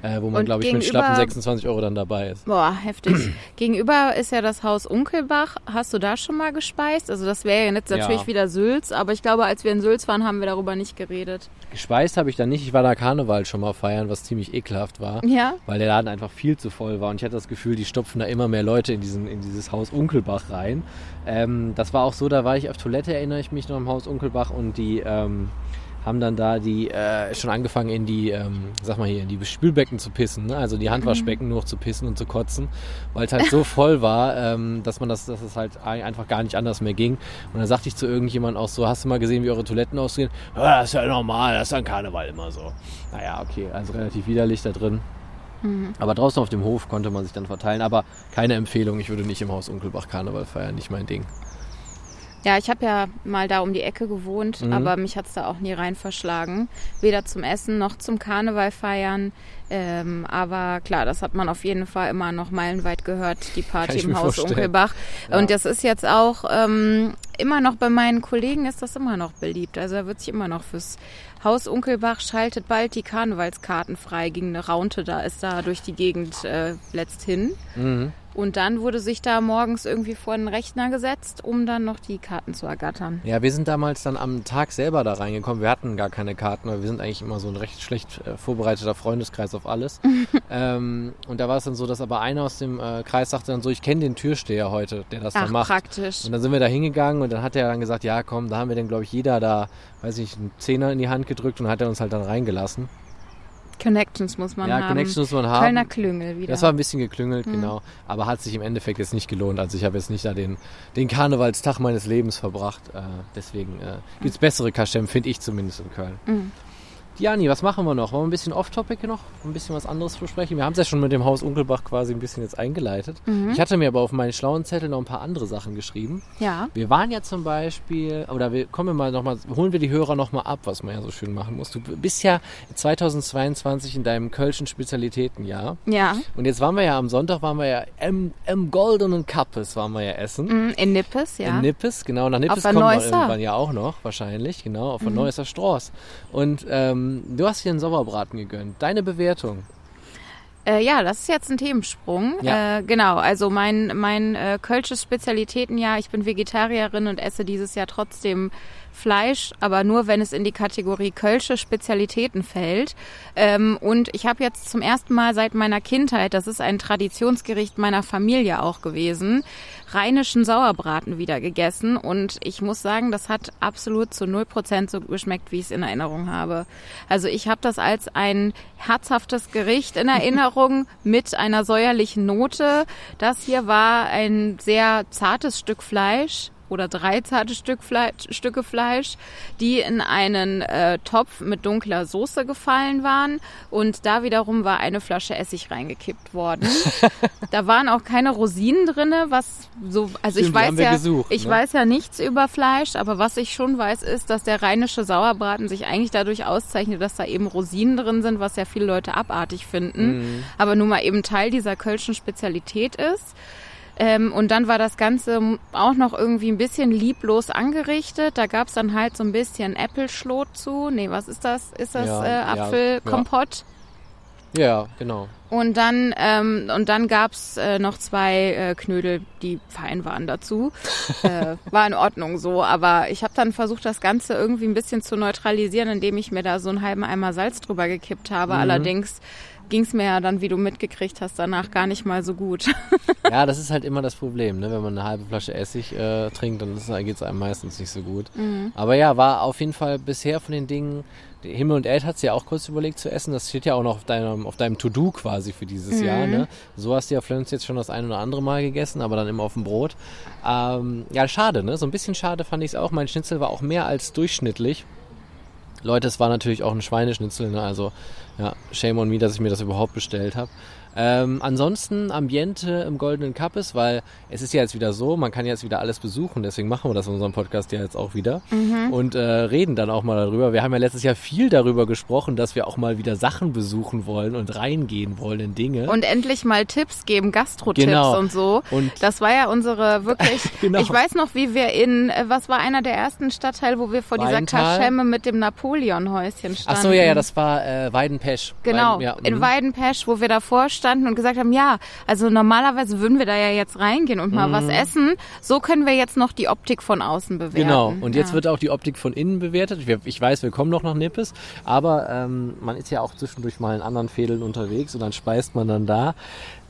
Äh, wo man, glaube ich, mit schlappen 26 Euro dann dabei ist. Boah, heftig. [clears throat] Gegenüber ist ja das Haus Unkelbach. Hast du da schon mal gespeist? Also das wäre ja jetzt Ja. natürlich wieder Sülz, aber ich glaube, als wir in Sülz waren, haben wir darüber nicht geredet. Gespeist habe ich da nicht. Ich war da Karneval schon mal feiern, was ziemlich ekelhaft war. Ja? weil der Laden einfach viel zu voll war und ich hatte das Gefühl, die stopfen da immer mehr Leute in, diesen, in dieses Haus Unkelbach rein. Ähm, das war auch so, da war ich auf Toilette, erinnere ich mich noch im Haus Unkelbach und die ähm, haben dann da die äh, schon angefangen in die, ähm, sag mal hier, in die Spülbecken zu pissen, ne? also die Handwaschbecken nur noch zu pissen und zu kotzen, weil es halt so [laughs] voll war, ähm, dass man das, dass es halt ein- einfach gar nicht anders mehr ging. Und dann sagte ich zu irgendjemandem auch so, hast du mal gesehen, wie eure Toiletten aussehen? Ja, das ist ja normal, das ist an Karneval immer so. Naja, okay, also relativ widerlich da drin. Aber draußen auf dem Hof konnte man sich dann verteilen. Aber keine Empfehlung, ich würde nicht im Haus Unkelbach Karneval feiern, nicht mein Ding. Ja, ich habe ja mal da um die Ecke gewohnt, Mhm. aber mich hat's da auch nie rein verschlagen. Weder zum Essen noch zum Karneval feiern. Ähm, aber klar, das hat man auf jeden Fall immer noch meilenweit gehört, die Party im Haus vorstellen. Unkelbach. Ja. Und das ist jetzt auch ähm, immer noch bei meinen Kollegen ist das immer noch beliebt. Also da wird sich immer noch fürs Haus Unkelbach schaltet bald die Karnevalskarten frei gegen eine Raunte, da ist da durch die Gegend äh, letzthin. Mhm. Und dann wurde sich da morgens irgendwie vor den Rechner gesetzt, um dann noch die Karten zu ergattern. Ja, wir sind damals dann am Tag selber da reingekommen. Wir hatten gar keine Karten, weil wir sind eigentlich immer so ein recht schlecht äh, vorbereiteter Freundeskreis auf alles. [laughs] ähm, und da war es dann so, dass aber einer aus dem äh, Kreis sagte dann so, ich kenne den Türsteher heute, der das da Ach, macht. praktisch. Und dann sind wir da hingegangen und dann hat er dann gesagt, ja komm, da haben wir dann glaube ich jeder da, weiß ich, einen Zehner in die Hand gedrückt und hat er uns halt dann reingelassen. Connections muss man ja, haben. Connections muss man haben. Kölner Klüngel wieder. Das war ein bisschen geklüngelt, genau. Aber hat sich im Endeffekt jetzt nicht gelohnt. Also ich habe jetzt nicht da den, den Karnevalstag meines Lebens verbracht. Äh, deswegen äh, gibt's bessere Kaschem, finde ich zumindest in Köln. Mhm. Diani, was machen wir noch? Wollen wir ein bisschen off-topic noch? Ein bisschen was anderes besprechen? Wir haben es ja schon mit dem Haus Unkelbach quasi ein bisschen jetzt eingeleitet. Mhm. Ich hatte mir aber auf meinen schlauen Zettel noch ein paar andere Sachen geschrieben. ja. Wir waren ja zum Beispiel, oder wir kommen wir mal noch mal, holen wir die Hörer noch mal ab, was man ja so schön machen muss. Du bist ja 2022 in deinem Kölschen Spezialitätenjahr. Ja. Und jetzt waren wir ja am Sonntag, waren wir ja im, im Goldenen Kappes, waren wir ja essen. Mhm, In Nippes, ja. In Nippes, genau. Nach Nippes der kommen wir irgendwann ja auch noch, wahrscheinlich, genau, auf der Mhm. Neusser Stroß. Und ähm, du hast hier einen Sauerbraten gegönnt. Deine Bewertung? Äh, ja, das ist jetzt ein Themensprung. Ja. Äh, genau, also mein, mein äh, kölsches Spezialitätenjahr, ich bin Vegetarierin und esse dieses Jahr trotzdem Fleisch, aber nur, wenn es in die Kategorie Kölsche Spezialitäten fällt. Ähm, und ich habe jetzt zum ersten Mal seit meiner Kindheit, das ist ein Traditionsgericht meiner Familie auch gewesen, rheinischen Sauerbraten wieder gegessen. Und ich muss sagen, das hat absolut zu 0% so geschmeckt, wie ich es in Erinnerung habe. Also ich habe das als ein herzhaftes Gericht in Erinnerung [laughs] mit einer säuerlichen Note. Das hier war ein sehr zartes Stück Fleisch oder drei zarte Stück Fleisch, Stücke Fleisch, die in einen äh, Topf mit dunkler Soße gefallen waren und da wiederum war eine Flasche Essig reingekippt worden. [laughs] da waren auch keine Rosinen drinne, was so also Stimmt, ich weiß ja gesucht, ich ne? weiß ja nichts über Fleisch, aber was ich schon weiß ist, dass der rheinische Sauerbraten sich eigentlich dadurch auszeichnet, dass da eben Rosinen drin sind, was ja viele Leute abartig finden, Mhm. aber nun mal eben Teil dieser kölschen Spezialität ist. Ähm, und dann war das Ganze auch noch irgendwie ein bisschen lieblos angerichtet. Da gab's dann halt so ein bisschen Äppelschlot zu. Nee, was ist das? Ist das Ja, äh, ja, Apfelkompott? Ja, genau. Und dann ähm, und dann gab's äh, noch zwei äh, Knödel, die fein waren dazu. [laughs] äh, war in Ordnung so, aber ich habe dann versucht, das Ganze irgendwie ein bisschen zu neutralisieren, indem ich mir da so einen halben Eimer Salz drüber gekippt habe. Mhm. Allerdings ging's mir ja dann, wie du mitgekriegt hast, danach gar nicht mal so gut. [laughs] Ja, das ist halt immer das Problem, ne? Wenn man eine halbe Flasche Essig äh, trinkt, dann geht es einem meistens nicht so gut. Mhm. Aber ja, war auf jeden Fall bisher von den Dingen, Himmel und Erd hat ja auch kurz überlegt zu essen. Das steht ja auch noch auf deinem, auf deinem To-Do quasi für dieses Mhm. Jahr. Ne? So hast du ja Flöns jetzt schon das ein oder andere Mal gegessen, aber dann immer auf dem Brot. Ähm, ja, schade, ne? So ein bisschen schade fand ich es auch. Mein Schnitzel war auch mehr als durchschnittlich. Leute, es war natürlich auch ein Schweineschnitzel, ne? also ja, shame on me, dass ich mir das überhaupt bestellt habe. Ähm, ansonsten Ambiente im Goldenen Cup ist, weil es ist ja jetzt wieder so, man kann jetzt wieder alles besuchen, deswegen machen wir das in unserem Podcast ja jetzt auch wieder und äh, reden dann auch mal darüber. Wir haben ja letztes Jahr viel darüber gesprochen, dass wir auch mal wieder Sachen besuchen wollen und reingehen wollen in Dinge. Und endlich mal Tipps geben, Gastro-Tipps Genau. und so. Und- das war ja unsere wirklich. [laughs] Genau. Ich weiß noch, wie wir in, äh, was war einer der ersten Stadtteile, wo wir vor dieser Weintal. Kaschemme mit dem Napoleon-Häuschen standen. Ach so, ja, ja, das war äh, Weidenpesch. Genau, Weiden, ja, in mhm. Weidenpesch, wo wir davor standen und gesagt haben, ja, also normalerweise würden wir da ja jetzt reingehen und mal was essen. So können wir jetzt noch die Optik von außen bewerten. Mhm. Genau, und jetzt ja. wird auch die Optik von innen bewertet. Ich weiß, wir kommen noch nach Nippes, aber ähm, man ist ja auch zwischendurch mal in anderen Fädeln unterwegs und dann speist man dann da.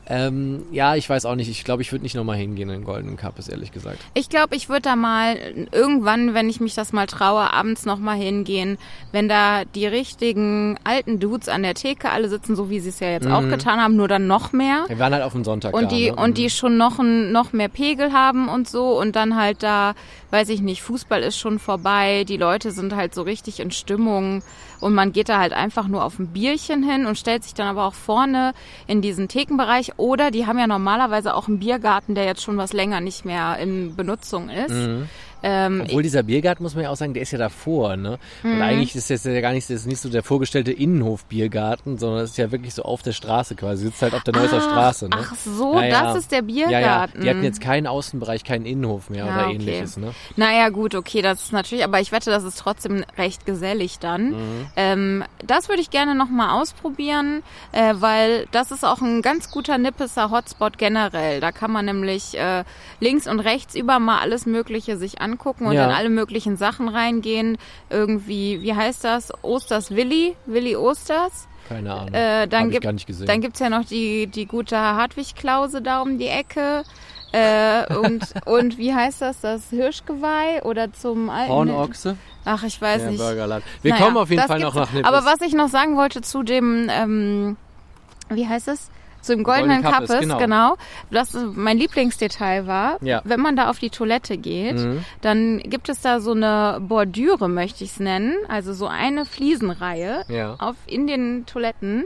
Ähm, ja, ich weiß auch nicht. Ich glaube, ich würde nicht nochmal hingehen in den Goldenen Cup, ist ehrlich gesagt. Ich glaube, ich würde da mal irgendwann, wenn ich mich das mal traue, abends noch mal hingehen, wenn da die richtigen alten Dudes an der Theke alle sitzen, so wie sie es ja jetzt auch getan haben, nur dann noch mehr. Wir waren halt auf dem Sonntag Und da. die, ne? und die schon noch, ein, noch mehr Pegel haben und so und dann halt da, weiß ich nicht, Fußball ist schon vorbei, die Leute sind halt so richtig in Stimmung und man geht da halt einfach nur auf ein Bierchen hin und stellt sich dann aber auch vorne in diesen Thekenbereich oder die haben ja normalerweise auch einen Biergarten, der jetzt schon was länger nicht mehr in Benutzung ist. Mhm. Ähm, Obwohl dieser Biergarten, muss man ja auch sagen, der ist ja davor, ne? Mhm. Und eigentlich ist das ja gar nicht, das ist nicht so der vorgestellte Innenhof-Biergarten, sondern es ist ja wirklich so auf der Straße quasi, sitzt halt auf der Neusser Straße, ne? ach so, Ja, ja. das ist der Ja, ja, Biergarten. die hatten jetzt keinen Außenbereich, keinen Innenhof mehr Ja, oder okay. ähnliches, ne? Naja, gut, okay, das ist natürlich, aber ich wette, das ist trotzdem recht gesellig dann. Mhm. Ähm, das würde ich gerne nochmal ausprobieren, äh, weil das ist auch ein ganz guter Nippeser Hotspot generell. Da kann man nämlich äh, links und rechts über mal alles Mögliche sich angucken und Ja. dann alle möglichen Sachen reingehen. Irgendwie, wie heißt das? Osters Willi? Willi Osters? Keine Ahnung. Äh, dann gibt gar nicht gesehen. dann gibt's ja noch die, die gute Hartwig-Klause da um die Ecke. Äh, und, [laughs] und wie heißt das? Das Hirschgeweih oder zum alten... Hornochse? Ach, ich weiß Ja, nicht. Burgerland. Wir Naja, kommen auf jeden Fall noch nach Nippes. Aber was ich noch sagen wollte zu dem, ähm, wie heißt es? Zu dem goldenen Golden ist, genau. genau. Das ist mein Lieblingsdetail war, Ja. wenn man da auf die Toilette geht, Mhm. dann gibt es da so eine Bordüre, möchte ich es nennen, also so eine Fliesenreihe Ja. auf in den Toiletten,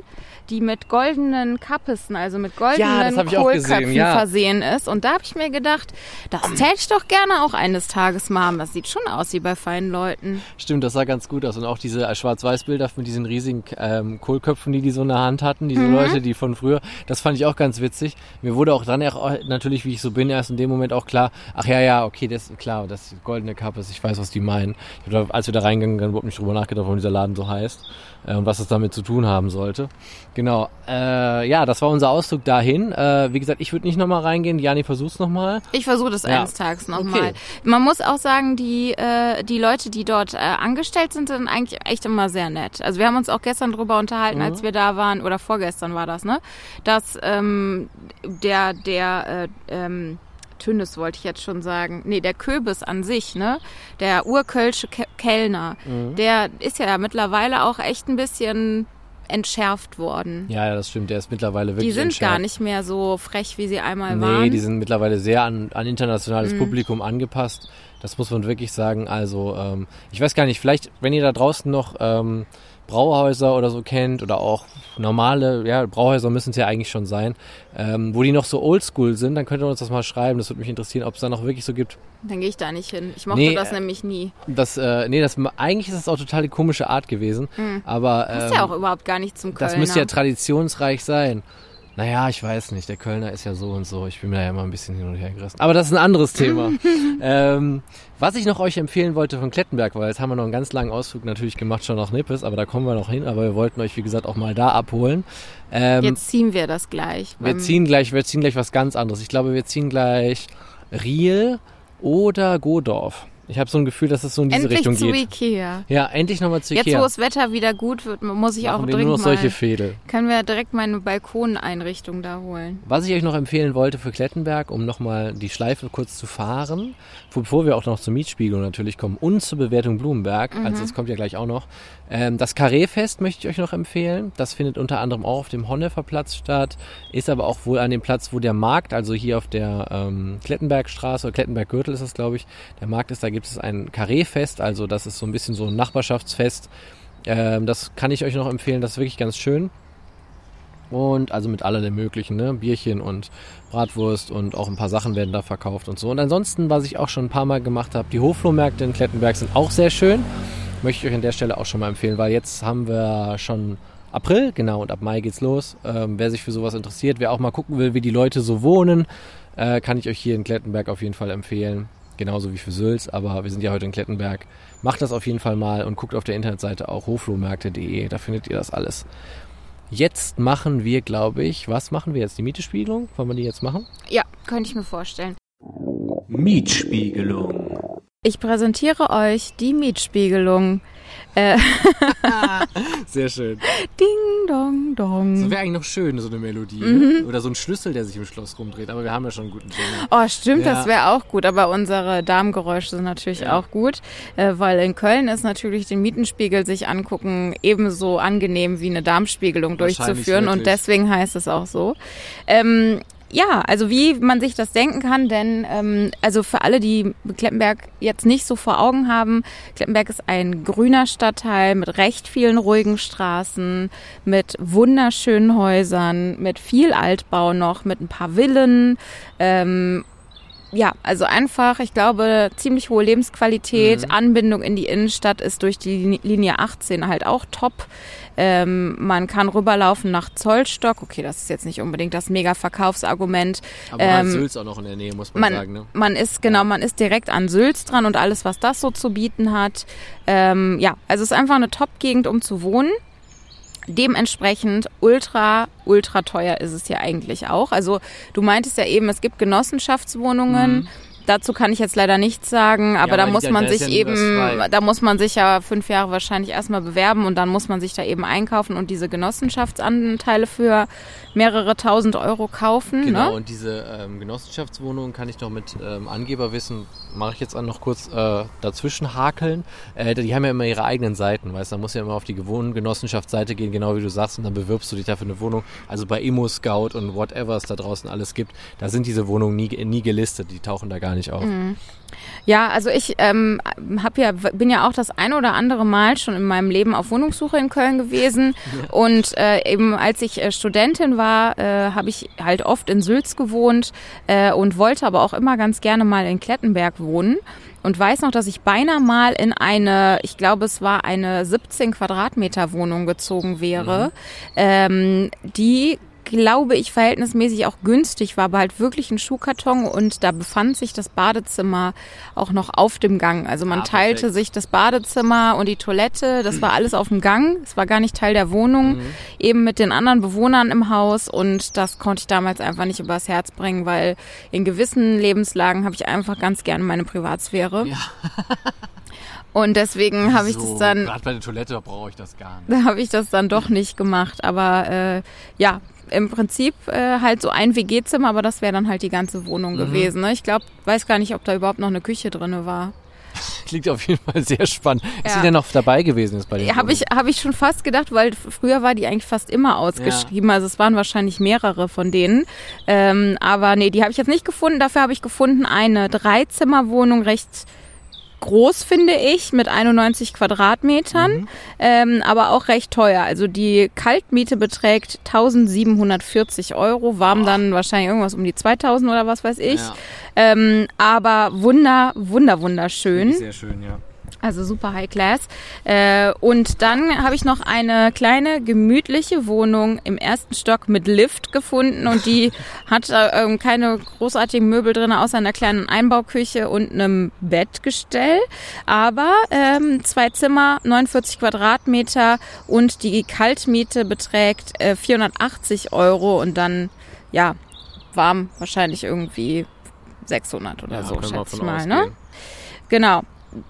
die mit goldenen Kappissen, also mit Ja, goldenen auch Kohlköpfen ja. versehen ist. Und da habe ich mir gedacht, das täte ich doch gerne auch eines Tages mal. Das sieht schon aus wie bei feinen Leuten. Stimmt, das sah ganz gut aus. Und auch diese äh, Schwarz-Weiß-Bilder mit diesen riesigen ähm, Kohlköpfen, die die so in der Hand hatten, diese Mhm. Leute, die von früher, Das fand ich auch ganz witzig. Mir wurde auch dann natürlich, wie ich so bin, erst in dem Moment auch klar, ach ja, ja, okay, das ist klar, das goldene ist, ich weiß, was die meinen. Da, als wir da reingegangen, sind, überhaupt nicht drüber nachgedacht, warum dieser Laden so heißt äh, und was das damit zu tun haben sollte. Genau, äh, ja, das war unser Ausflug dahin. Äh, wie gesagt, ich würde nicht nochmal reingehen. Jani, versuch's nochmal. Ich versuche das Ja. eines Tages nochmal. Okay. Man muss auch sagen, die, äh, die Leute, die dort äh, angestellt sind, sind eigentlich echt immer sehr nett. Also wir haben uns auch gestern drüber unterhalten, Mhm. als wir da waren, oder vorgestern war das, ne? Dass ähm, der, der, äh, ähm, Tünnes wollte ich jetzt schon sagen. Nee, der Köbis an sich, ne? Der urkölsche Ke Kellner, Mhm. der ist ja mittlerweile auch echt ein bisschen entschärft worden. Ja, das stimmt. Der ist mittlerweile wirklich die sind entschärft. gar nicht mehr so frech, wie sie einmal Nee, waren. die sind mittlerweile sehr an, an Mhm. internationales Publikum angepasst. Das muss man wirklich sagen. Also, ähm, ich weiß gar nicht, vielleicht, wenn ihr da draußen noch ähm, Brauhäuser oder so kennt oder auch normale, ja, Brauhäuser müssen es ja eigentlich schon sein, ähm, wo die noch so oldschool sind, dann könnt ihr uns das mal schreiben. Das würde mich interessieren, ob es da noch wirklich so gibt. Dann gehe ich da nicht hin. Ich mochte Nee, das äh, nämlich nie. Das, äh, nee, das, eigentlich ist es auch total die komische Art gewesen. Aber Passt ähm, Mhm. ja auch überhaupt gar nicht zum Kölner. das müsste ja traditionsreich sein. Naja, ich weiß nicht. Der Kölner ist ja so und so. Ich bin mir da ja immer ein bisschen hin und her gerissen. Aber das ist ein anderes Thema. [laughs] ähm, was ich noch euch empfehlen wollte von Klettenberg, weil jetzt haben wir noch einen ganz langen Ausflug natürlich gemacht schon nach Nippes, aber da kommen wir noch hin. Aber wir wollten euch, wie gesagt, auch mal da abholen. Ähm, Jetzt ziehen wir das gleich. wir ziehen gleich, wir ziehen gleich was ganz anderes. Ich glaube, wir ziehen gleich Riel oder Godorf. Ich habe so ein Gefühl, dass es so in diese endlich Richtung zu geht. Ikea. Ja, endlich nochmal zu Jetzt, Ikea. wo das Wetter wieder gut wird, muss ich auch Machen wir dringend nur noch solche mal, Fädel. können wir direkt meine Balkoneinrichtung da holen. Was ich euch noch empfehlen wollte für Klettenberg, um nochmal die Schleife kurz zu fahren, bevor wir auch noch zur Mietspiegelung natürlich kommen und zur Bewertung Blumenberg, also das kommt ja gleich auch noch. Ähm, das Carré-Fest möchte ich euch noch empfehlen. Das findet unter anderem auch auf dem Honnefer-Platz statt, ist aber auch wohl an dem Platz, wo der Markt, also hier auf der ähm, Klettenbergstraße oder Klettenberggürtel ist das, glaube ich, der Markt ist, da gibt es ein Carré-Fest, also das ist so ein bisschen so ein Nachbarschaftsfest. Ähm, das kann ich euch noch empfehlen, das ist wirklich ganz schön. Und also mit allerlei möglichen, ne? Bierchen und Bratwurst und auch ein paar Sachen werden da verkauft und so. Und ansonsten, was ich auch schon ein paar Mal gemacht habe, die Hoflohmärkte in Klettenberg sind auch sehr schön. Möchte ich euch an der Stelle auch schon mal empfehlen, weil jetzt haben wir schon April, genau, und ab Mai geht's los. Ähm, wer sich für sowas interessiert, wer auch mal gucken will, wie die Leute so wohnen, äh, kann ich euch hier in Klettenberg auf jeden Fall empfehlen. Genauso wie für Sülz, aber wir sind ja heute in Klettenberg. Macht das auf jeden Fall mal und guckt auf der Internetseite auch hoflohmärkte.de, da findet ihr das alles. Jetzt machen wir, glaube ich, was machen wir jetzt? Die Mietespiegelung? Wollen wir die jetzt machen? Ja, könnte ich mir vorstellen. Mietspiegelung. Ich präsentiere euch die Mietspiegelung. Äh, [laughs] Sehr schön. ding, dong, dong. Das wäre eigentlich noch schön, so eine Melodie. Ne? Oder so ein Schlüssel, der sich im Schloss rumdreht. Aber wir haben ja schon einen guten Jingle. Oh, stimmt, Ja. das wäre auch gut. Aber unsere Darmgeräusche sind natürlich Ja. auch gut, äh, weil in Köln ist natürlich den Mietenspiegel sich angucken ebenso angenehm wie eine Darmspiegelung durchzuführen und wirklich. deswegen heißt es auch so. Ähm, ja, also wie man sich das denken kann, denn ähm, also für alle, die Kleppenberg jetzt nicht so vor Augen haben, Kleppenberg ist ein grüner Stadtteil mit recht vielen ruhigen Straßen, mit wunderschönen Häusern, mit viel Altbau noch, mit ein paar Villen. Ähm, ja, also einfach, ich glaube, ziemlich hohe Lebensqualität. Mhm. Anbindung in die Innenstadt ist durch die Lin- Linie 18 halt auch top. Ähm, man kann rüberlaufen nach Zollstock. Okay, das ist jetzt nicht unbedingt das mega Verkaufsargument. Aber ähm, Ähm, Sülz auch noch in der Nähe, muss man, Man, sagen. Ne? man ist genau, man ist direkt an Sülz dran und alles, was das so zu bieten hat. Ähm, ja, also es ist einfach eine Top-Gegend, um zu wohnen. Dementsprechend ultra, ultra teuer ist es hier eigentlich auch. Also du meintest ja eben, es gibt Genossenschaftswohnungen. Dazu kann ich jetzt leider nichts sagen, aber. Ja, da muss man sich eben, da muss man sich ja fünf Jahre wahrscheinlich erstmal bewerben und dann muss man sich da eben einkaufen und diese Genossenschaftsanteile für mehrere tausend Euro kaufen. Genau, Ne? und diese ähm, Genossenschaftswohnungen kann ich noch mit ähm, Angeberwissen, mache ich jetzt noch kurz äh, dazwischen hakeln. Äh, die haben ja immer ihre eigenen Seiten, weißt du, da musst du ja immer auf die Gewohngenossenschaftsseite gehen, genau wie du sagst, und dann bewirbst du dich da für eine Wohnung. Also bei Immo Scout und whatever es da draußen alles gibt, da sind diese Wohnungen nie, nie gelistet, die tauchen da gar nicht auf. Ja, also ich ähm, hab ja, bin ja auch das ein oder andere Mal schon in meinem Leben auf Wohnungssuche in Köln gewesen. [laughs] Und äh, eben als ich äh, Studentin war, äh, habe ich halt oft in Sülz gewohnt äh, und wollte aber auch immer ganz gerne mal in Klettenberg wohnen. Und weiß noch, dass ich beinahe mal in eine, ich glaube, es war eine 17 Quadratmeter Wohnung gezogen wäre, ähm, die glaube ich, verhältnismäßig auch günstig war, aber halt wirklich ein Schuhkarton und da befand sich das Badezimmer auch noch auf dem Gang. Also man Ah, teilte sich das Badezimmer und die Toilette, das war alles auf dem Gang, es war gar nicht Teil der Wohnung, Mhm. eben mit den anderen Bewohnern im Haus und das konnte ich damals einfach nicht übers Herz bringen, weil in gewissen Lebenslagen habe ich einfach ganz gerne meine Privatsphäre. Ja. [laughs] Und deswegen habe ich so, das dann Gerade bei der Toilette brauche ich das gar nicht. da habe ich das dann doch nicht gemacht. Aber äh, ja, im Prinzip äh, halt so ein WG-Zimmer, aber das wäre dann halt die ganze Wohnung Mhm. gewesen. Ne? Ich glaube, weiß gar nicht, ob da überhaupt noch eine Küche drinne war. [laughs] Klingt auf jeden Fall sehr spannend. Ist Ja. sie denn noch dabei gewesen jetzt bei den Habe ich, hab ich schon fast gedacht, weil früher war die eigentlich fast immer ausgeschrieben. Also es waren wahrscheinlich mehrere von denen. Ähm, aber nee, die habe ich jetzt nicht gefunden. Dafür habe ich gefunden eine Dreizimmerwohnung, recht groß, finde ich, mit 91 Quadratmetern, ähm, aber auch recht teuer. Also die Kaltmiete beträgt 1740 Euro, warm dann wahrscheinlich irgendwas um die 2000 oder was weiß ich. Ja. Ähm, aber wunder, wunder, wunderschön. Sehr schön, ja. Also super High Class. Äh, und dann habe ich noch eine kleine gemütliche Wohnung im ersten Stock mit Lift gefunden und die [laughs] hat äh, ähm, keine großartigen Möbel drin, außer einer kleinen Einbauküche und einem Bettgestell. Aber ähm, zwei Zimmer, 49 Quadratmeter und die Kaltmiete beträgt äh, 480 Euro und dann, ja, warm wahrscheinlich irgendwie 600 oder Ja, so, schätze ich mal. ausgehen. Ne? Genau.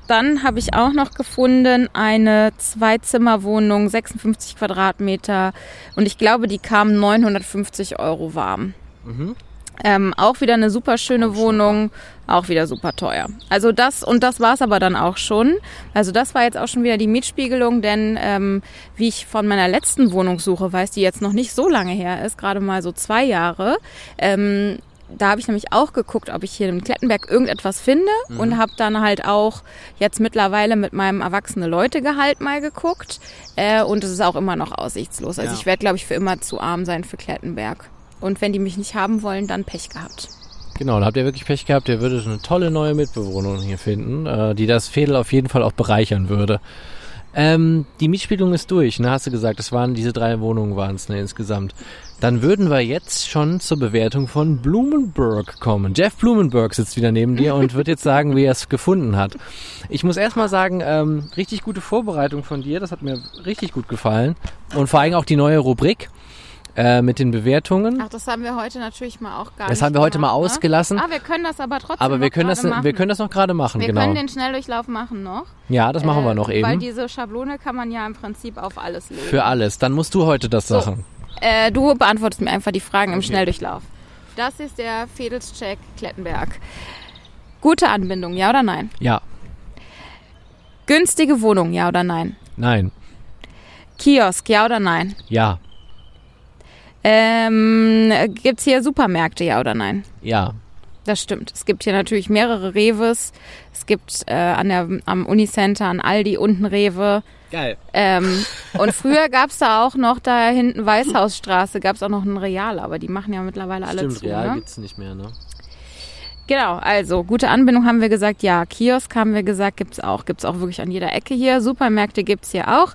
Dann habe ich auch noch gefunden eine Zwei-Zimmer-Wohnung, 56 Quadratmeter. Und ich glaube, die kam 950 Euro warm. Mhm. Ähm, auch wieder eine super schöne Wohnung, auch wieder super teuer. Also das und das war's aber dann auch schon. Also das war jetzt auch schon wieder die Mietspiegelung, denn ähm, wie ich von meiner letzten Wohnungssuche weiß, die jetzt noch nicht so lange her ist, gerade mal so zwei Jahre, ähm, da habe ich nämlich auch geguckt, ob ich hier im Klettenberg irgendetwas finde und habe dann halt auch jetzt mittlerweile mit meinem erwachsene Leute Gehalt mal geguckt äh, und es ist auch immer noch aussichtslos. Also Ja. ich werde glaube ich für immer zu arm sein für Klettenberg. Und wenn die mich nicht haben wollen, dann Pech gehabt. Genau, da habt ihr wirklich Pech gehabt. Ihr würdet eine tolle neue Mitbewohnerin hier finden, äh, die das Fädel auf jeden Fall auch bereichern würde. Ähm, die Mietspielung ist durch, ne, hast du gesagt. Das waren diese drei Wohnungen waren es ne, insgesamt. Dann würden wir jetzt schon zur Bewertung von Blumenberg kommen. Jeff Blumenberg sitzt wieder neben dir und wird jetzt sagen, wie er es gefunden hat. Ich muss erstmal sagen, ähm, richtig gute Vorbereitung von dir. Das hat mir richtig gut gefallen. Und vor allem auch die neue Rubrik äh, mit den Bewertungen. Ach, das haben wir heute natürlich mal auch gar Das nicht haben wir heute mal gemacht, ausgelassen. Ne? Ah, wir können das aber trotzdem Aber wir noch können das, machen. wir können das noch gerade machen, wir genau. können den Schnelldurchlauf machen noch. Ja, das machen wir Äh, noch Weil eben. diese Schablone kann man ja im Prinzip auf alles legen. Für alles. Dann musst du heute das So. sagen. Äh, du beantwortest mir einfach die Fragen im. Schnelldurchlauf. Das ist der Fedelscheck Klettenberg. Gute Anbindung, ja oder nein? Ja, Günstige Wohnung, ja oder nein? nein, Kiosk, ja oder nein? ja, Ähm, gibt's hier Supermärkte, ja oder nein? ja, Das stimmt. Es gibt hier natürlich mehrere Reves. Es gibt äh, an der, am Unicenter, an Aldi unten Rewe. Geil. Ähm, [laughs] und früher gab's da auch noch, da hinten Weißhausstraße, gab's auch noch ein Real, aber die machen ja mittlerweile alle Stimmt, zu. real ne? gibt's nicht mehr, ne? Genau, also gute Anbindung haben wir gesagt, ja. Kiosk haben wir gesagt, gibt's auch. Gibt's auch wirklich an jeder Ecke hier. Supermärkte gibt's hier auch.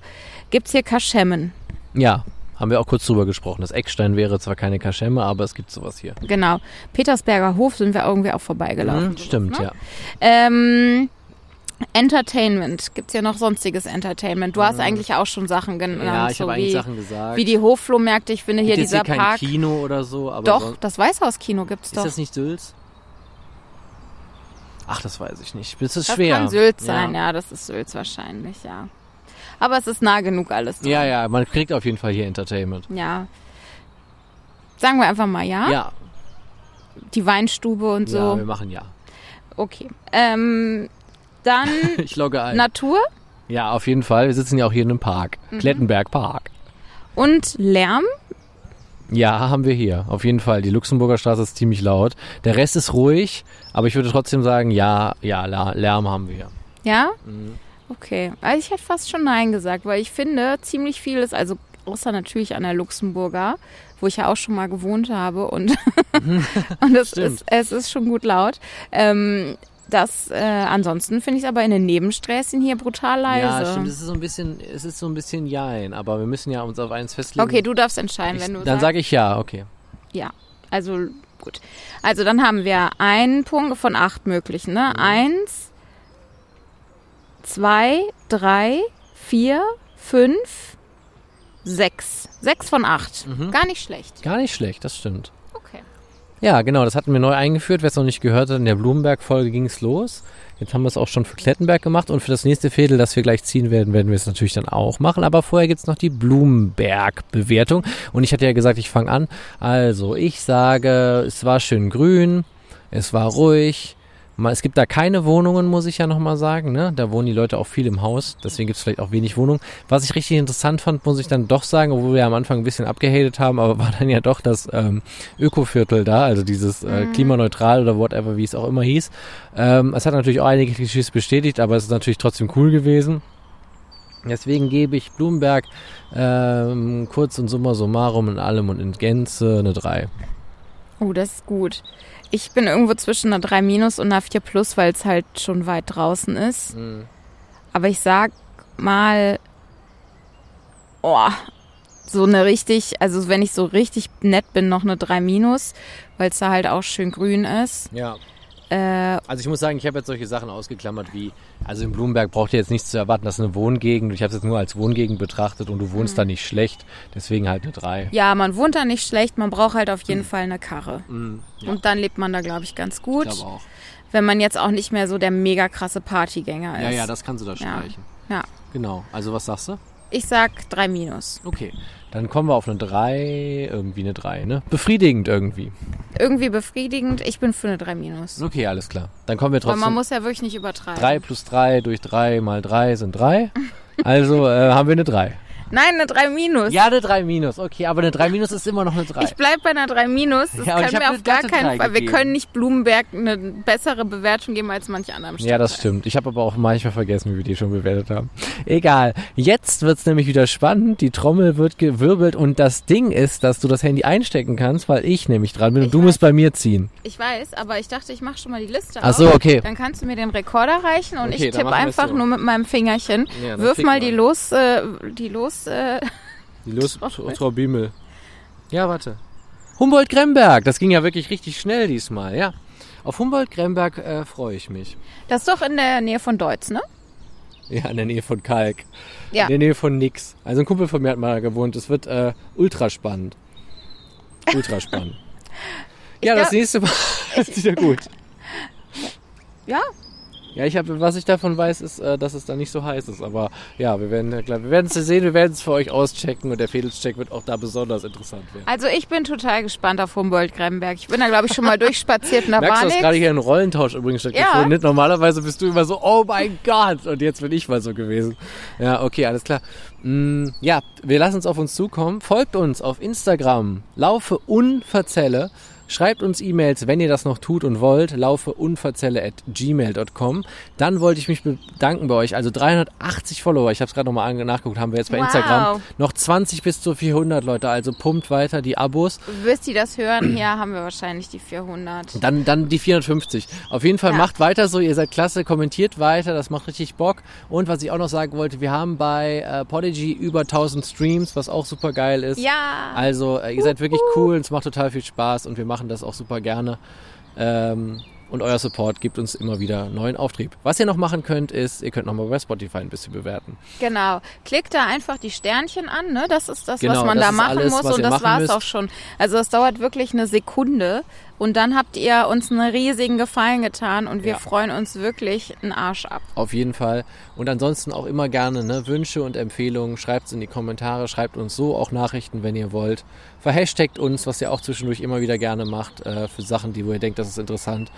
Gibt's hier Kaschemmen. Ja, haben wir auch kurz drüber gesprochen. Das Eckstein wäre zwar keine Kaschemme, aber es gibt sowas hier. Genau. Petersberger Hof sind wir irgendwie auch vorbeigelaufen. Hm, stimmt, ne? ja. Ähm, Entertainment. Gibt's hier noch sonstiges Entertainment? Du hast eigentlich auch schon Sachen genannt. Mhm. Ja, ich so habe eigentlich Sachen gesagt. wie die Hofflohmärkte. Ich finde hier Gibt dieser hier kein Park. Kino oder so, aber Doch, sonst- das Weißhauskino gibt's ist doch. das nicht Sülz? Ach, das weiß ich nicht. Das ist das schwer. kann Sylt sein, ja. das ist Sylt wahrscheinlich, ja. Aber es ist nah genug alles. dran. Ja, ja, man kriegt auf jeden Fall hier Entertainment. Ja. Sagen wir einfach mal ja. Ja, Die Weinstube und so. ja, wir machen ja. okay. Ähm, dann [laughs] Ich logge ein. Natur ja, auf jeden Fall. Wir sitzen ja auch hier in einem Park. Mhm. Klettenberg Park. und Lärm. Ja, haben wir hier. Auf jeden Fall. Die Luxemburger Straße ist ziemlich laut. Der Rest ist ruhig, aber ich würde trotzdem sagen, ja, ja, Lärm haben wir. Ja? Mhm. Okay. Also ich hätte fast schon Nein gesagt, weil ich finde, ziemlich viel ist, also außer natürlich an der Luxemburger, wo ich ja auch schon mal gewohnt habe und, [laughs] und es, Stimmt. ist, es ist schon gut laut. Ähm, das, äh, ansonsten finde ich es aber in den Nebensträßchen hier brutal leise. Ja, stimmt. Es ist so ein bisschen, es ist so ein bisschen Jein, aber wir müssen ja uns auf eins festlegen. Okay, du darfst entscheiden, ich, wenn du Dann sage ich ja, okay. Ja, also gut. Also dann haben wir einen Punkt von acht möglichen. Ne? Eins, zwei, drei, vier, fünf, sechs. Sechs von acht. Gar nicht schlecht. Gar nicht schlecht, das stimmt. Okay. Ja, genau, das hatten wir neu eingeführt. Wer es noch nicht gehört hat, in der Blumenberg-Folge ging es los. Jetzt haben wir es auch schon für Klettenberg gemacht und für das nächste Fädel, das wir gleich ziehen werden, werden wir es natürlich dann auch machen. Aber vorher gibt's noch die Blumenberg-Bewertung. Und ich hatte ja gesagt, ich fange an. Also, ich sage, es war schön grün, es war ruhig. Es gibt da keine Wohnungen, muss ich ja nochmal sagen. Ne? Da wohnen die Leute auch viel im Haus, deswegen gibt's vielleicht auch wenig Wohnungen. Was ich richtig interessant fand, muss ich dann doch sagen, obwohl wir am Anfang ein bisschen abgehatet haben, aber [laughs] war dann ja doch das ähm, Ökoviertel da, also dieses äh, klimaneutral oder whatever, wie es auch immer hieß. Ähm, es hat natürlich auch einige Klischees bestätigt, aber es ist natürlich trotzdem cool gewesen. Deswegen gebe ich Blumenberg ähm, kurz und summa summarum in allem und in Gänze eine 3. Oh, das ist gut. Ich bin irgendwo zwischen einer 3 minus und einer 4 plus, weil es halt schon weit draußen ist. Aber ich sag mal, oh, so eine richtig, also wenn ich so richtig nett bin, noch eine 3 minus, weil es da halt auch schön grün ist. Ja. Äh, Also ich muss sagen, ich habe jetzt solche Sachen ausgeklammert wie, also in Blumenberg braucht ihr jetzt nichts zu erwarten, das ist eine Wohngegend. Ich habe es jetzt nur als Wohngegend betrachtet und du wohnst da nicht schlecht, deswegen halt eine 3. ja, man wohnt da nicht schlecht, man braucht halt auf jeden Fall eine Karre. Mhm, ja. Und dann lebt man da, glaube ich, ganz gut. Ich auch. Wenn man jetzt auch nicht mehr so der mega krasse Partygänger ist. Ja, ja, das kannst du da Ja. streichen. Ja. Genau. Also was sagst du? Ich sag 3 minus. Okay. Dann kommen wir auf eine 3, irgendwie eine 3, ne? Befriedigend irgendwie. Irgendwie befriedigend. Ich bin für eine 3 minus. Okay, alles klar. Dann kommen wir Weil man trotzdem. muss ja wirklich nicht übertreiben. 3 plus 3 durch 3 mal 3 sind 3. Also äh, haben wir eine 3. Nein, eine 3 minus. Ja, eine 3 minus. Okay, aber eine 3 minus ist immer noch eine 3. Ich bleib bei einer 3 minus. Das Ja, und können wir auf gar keinen Fall. Wir können nicht Blumenberg eine bessere Bewertung geben als manche anderen Ja, das Stadtteile. stimmt. Ich habe aber auch manchmal vergessen, wie wir die schon bewertet haben. Egal. Jetzt wird's nämlich wieder spannend. Die Trommel wird gewirbelt und das Ding ist, dass du das Handy einstecken kannst, weil ich nämlich dran bin und Ich du weiß. musst bei mir ziehen. Ich weiß, aber ich dachte, ich mache schon mal die Liste Ach so, auf. okay. Dann kannst du mir den Rekorder reichen und Okay, ich tippe einfach so. nur mit meinem Fingerchen. Ja, Wirf mal. die los, äh, die los, äh, Die Lust. [laughs] Frau Bimmel. Ja, warte. Humboldt-Gremberg. Das ging ja wirklich richtig schnell diesmal, ja. Auf Humboldt-Gremberg äh, freue ich mich. das ist doch in der Nähe von Deutz, ne? Ja, in der Nähe von Kalk. Ja. In der Nähe von Nix. Also ein Kumpel von mir hat mal gewohnt. Es wird äh, ultra spannend. Ultra spannend. [laughs] ja, das glaub- nächste Mal [laughs] ist wieder gut. Ja, Ja, ich habe, was ich davon weiß, ist, äh, dass es da nicht so heiß ist. Aber ja, wir werden, äh, klar, wir werden es sehen, wir werden es für euch auschecken und der Fädelscheck wird auch da besonders interessant werden. also ich bin total gespannt auf Humboldt-Gremberg. Ich bin da, glaube ich, schon mal [laughs] durchspaziert und da Merkst war du, dass gerade hier ein Rollentausch übrigens stattgefunden Ja. Normalerweise bist du immer so, oh mein Gott, und jetzt bin ich mal so gewesen. Ja, okay, alles klar. Mm, ja, wir lassen es auf uns zukommen. Folgt uns auf Instagram, laufe unverzelle. Schreibt uns E-Mails, wenn ihr das noch tut und wollt, laufe unverzelle at gmail.com. Dann wollte ich mich bedanken bei euch. Also 380 Follower, ich habe es gerade nochmal nachgeguckt, haben wir jetzt bei Wow. Instagram. Noch 20 bis zu 400 Leute, also pumpt weiter die Abos. Bis die das hören, hier haben wir wahrscheinlich die 400. Dann, dann die 450. Auf jeden Fall Ja. macht weiter so, ihr seid klasse, kommentiert weiter, das macht richtig Bock. Und was ich auch noch sagen wollte, wir haben bei äh, Podigy über 1000 Streams, was auch super geil ist. Ja, Also äh, ihr seid wirklich cool, es macht total viel Spaß und wir machen das auch super gerne. Ähm, und euer Support gibt uns immer wieder neuen Auftrieb. Was ihr noch machen könnt, ist, ihr könnt nochmal bei Spotify ein bisschen bewerten. genau. Klickt da einfach die Sternchen an, ne? Das ist das, Genau, was man das da machen alles, muss und das machen war's müsst. auch schon. Also es dauert wirklich eine Sekunde und dann habt ihr uns einen riesigen Gefallen getan und wir Ja. freuen uns wirklich einen Arsch ab. Auf jeden Fall. Und ansonsten auch immer gerne ne, Wünsche und Empfehlungen. Schreibt es in die Kommentare, schreibt uns so auch Nachrichten, wenn ihr wollt. Verhashtagt uns, was ihr auch zwischendurch immer wieder gerne macht, äh, für Sachen, die wo ihr denkt, das ist interessant.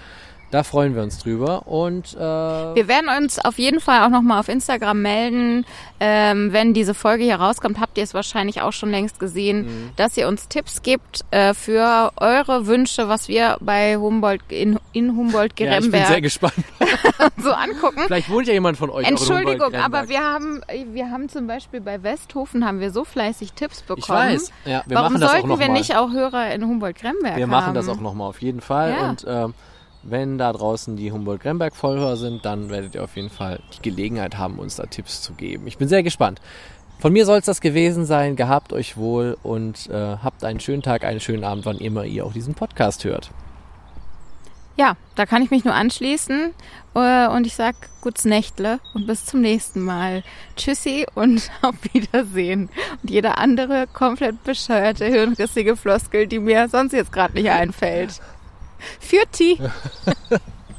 Da freuen wir uns drüber. Und äh, Wir werden uns auf jeden Fall auch nochmal auf Instagram melden. Ähm, wenn diese Folge hier rauskommt, habt ihr es wahrscheinlich auch schon längst gesehen, Mhm. dass ihr uns Tipps gibt äh, für eure Wünsche, was wir bei Humboldt in, in Humboldt ja, ich bin sehr gespannt. [laughs] so angucken. Vielleicht wohnt ja jemand von euch. auch in Entschuldigung, aber wir haben, wir haben zum Beispiel bei Westhofen haben wir so fleißig Tipps bekommen. Ich weiß. Ja, wir Warum machen das auch sollten noch wir mal. nicht auch Hörer in Humboldt-Gremberg Wir haben? machen das auch nochmal auf jeden Fall. Ja. Und ähm, wenn da draußen die Humboldt-Gremberg-Vollhörer sind, dann werdet ihr auf jeden Fall die Gelegenheit haben, uns da Tipps zu geben. Ich bin sehr gespannt. Von mir soll es das gewesen sein. Gehabt euch wohl und äh, habt einen schönen Tag, einen schönen Abend, wann immer ihr auch diesen Podcast hört. Ja, da kann ich mich nur anschließen äh, und ich sag gutes Nächtle und bis zum nächsten Mal. Tschüssi und [laughs] auf Wiedersehen. Und jede andere komplett bescheuerte, hirnrissige Floskel, die mir sonst jetzt gerade nicht einfällt. Für [laughs]